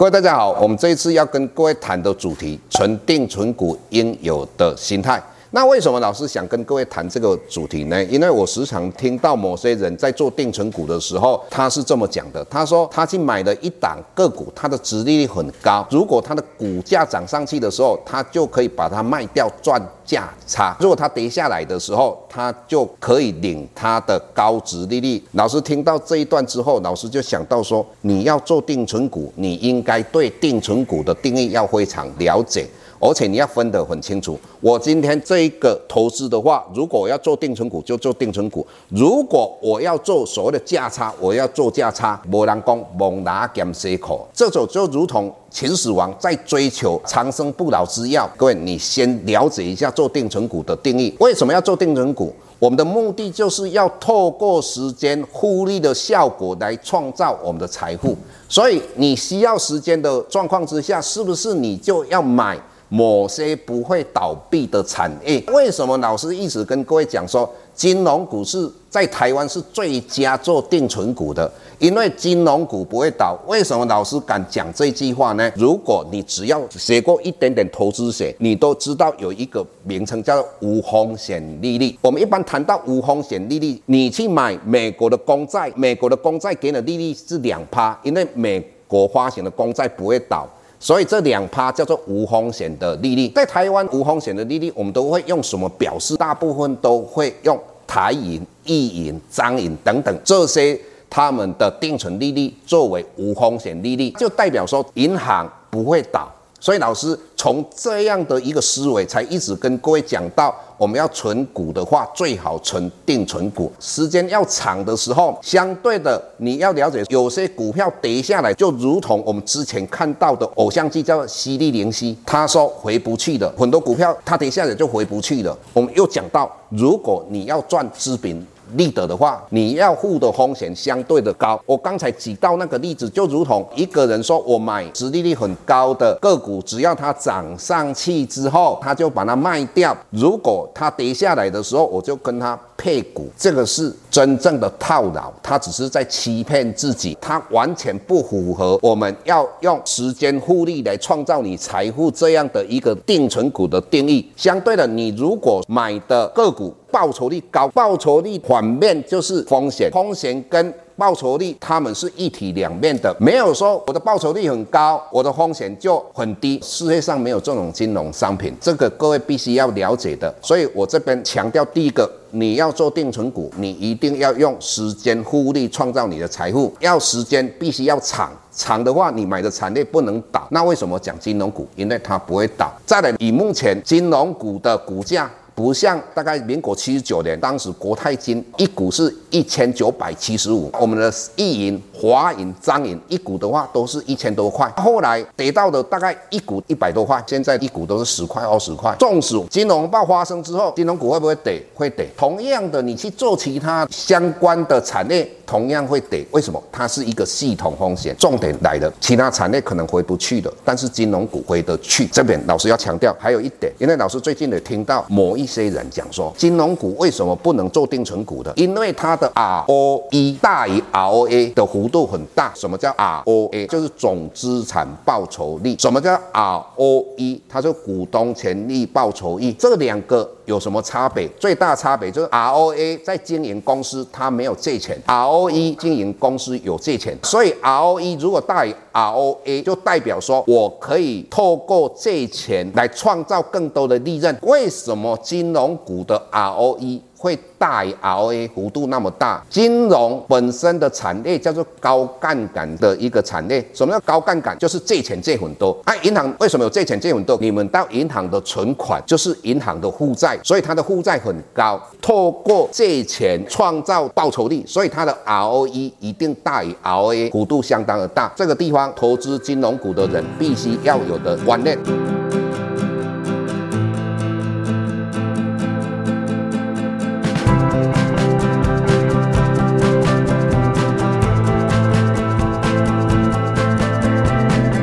各位大家好，我们这一次要跟各位谈的主题，存定存股应有的心态。那为什么老师想跟各位谈这个主题呢？因为我时常听到某些人在做定存股的时候，他是这么讲的：他说他去买了一档个股，它的殖利率很高，如果它的股价涨上去的时候，他就可以把它卖掉赚价差；如果它跌下来的时候，他就可以领它的高殖利率。老师听到这一段之后，老师就想到说，你要做定存股，你应该对定存股的定义要非常了解。而且你要分得很清楚。我今天这一个投资的话，如果我要做定存股，就做定存股；如果我要做所谓的价差，我要做价差。没人讲猛拿减息口，这种就如同秦始皇在追求长生不老之药。各位，你先了解一下做定存股的定义。为什么要做定存股？我们的目的就是要透过时间复利的效果来创造我们的财富。所以你需要时间的状况之下，是不是你就要买？某些不会倒闭的产业，为什么老师一直跟各位讲说，金融股是在台湾是最佳做定存股的？因为金融股不会倒。为什么老师敢讲这句话呢？如果你只要学过一点点投资学，你都知道有一个名称叫做无风险利率。我们一般谈到无风险利率，你去买美国的公债，美国的公债给的利率是两趴，因为美国发行的公债不会倒。所以这两趴叫做无风险的利率，在台湾无风险的利率，我们都会用什么表示？大部分都会用台银、意银、彰银等等这些他们的定存利率作为无风险利率，就代表说银行不会倒。所以老师从这样的一个思维，才一直跟各位讲到，我们要存股的话，最好存定存股。时间要长的时候，相对的你要了解，有些股票跌下来，就如同我们之前看到的偶像剧叫《犀利零犀》，他说回不去的，很多股票它跌下来就回不去了。我们又讲到，如果你要赚资本利得的话，你要付的风险相对的高。我刚才举到那个例子，就如同一个人说，我买殖利率很高的个股，只要它涨上去之后，他就把它卖掉。如果它跌下来的时候，我就跟他配股。这个是真正的套牢，他只是在欺骗自己，他完全不符合我们要用时间复利来创造你财富这样的一个定存股的定义。相对的，你如果买的个股，报酬率高，报酬率反面就是风险，风险跟报酬率它们是一体两面的，没有说我的报酬率很高，我的风险就很低，世界上没有这种金融商品，这个各位必须要了解的。所以我这边强调，第一个，你要做定存股，你一定要用时间复利创造你的财富，要时间必须要长，长的话你买的产业不能倒。那为什么讲金融股？因为它不会倒。再来，以目前金融股的股价。不像大概民国七十九年，当时国泰金一股是一千九百七十五，我们的一银、华银、张银一股的话都是一千多块，后来跌到的大概一股一百多块，现在一股都是十块、二十块。纵使金融爆发生之后，金融股会不会跌？会跌。同样的，你去做其他相关的产业，同样会跌。为什么？它是一个系统风险。重点来了，其他产业可能回不去的，但是金融股回得去。这边老师要强调还有一点，因为老师最近也听到某一。些人讲说，金融股为什么不能做定存股的？因为它的 ROE 大于 ROA 的幅度很大。什么叫 ROA？就是总资产报酬率。什么叫 ROE？它是股东权利报酬率。这两个有什么差别？最大差别就是 ROA 在经营公司它没有借钱，ROE 经营公司有借钱。所以 ROE 如果大于 ROA，就代表说我可以透过借钱来创造更多的利润。为什么金融股的 ROE 会大于 ROA 幅度那么大？金融本身的产业叫做高杠杆的一个产业。什么叫高杠杆？就是借钱借很多。啊，银行为什么有借钱借很多？你们到银行的存款就是银行的负债，所以它的负债很高。透过借钱创造报酬率，所以它的 ROE 一定大于 ROA，幅度相当的大。这个地方投资金融股的人必须要有的观念。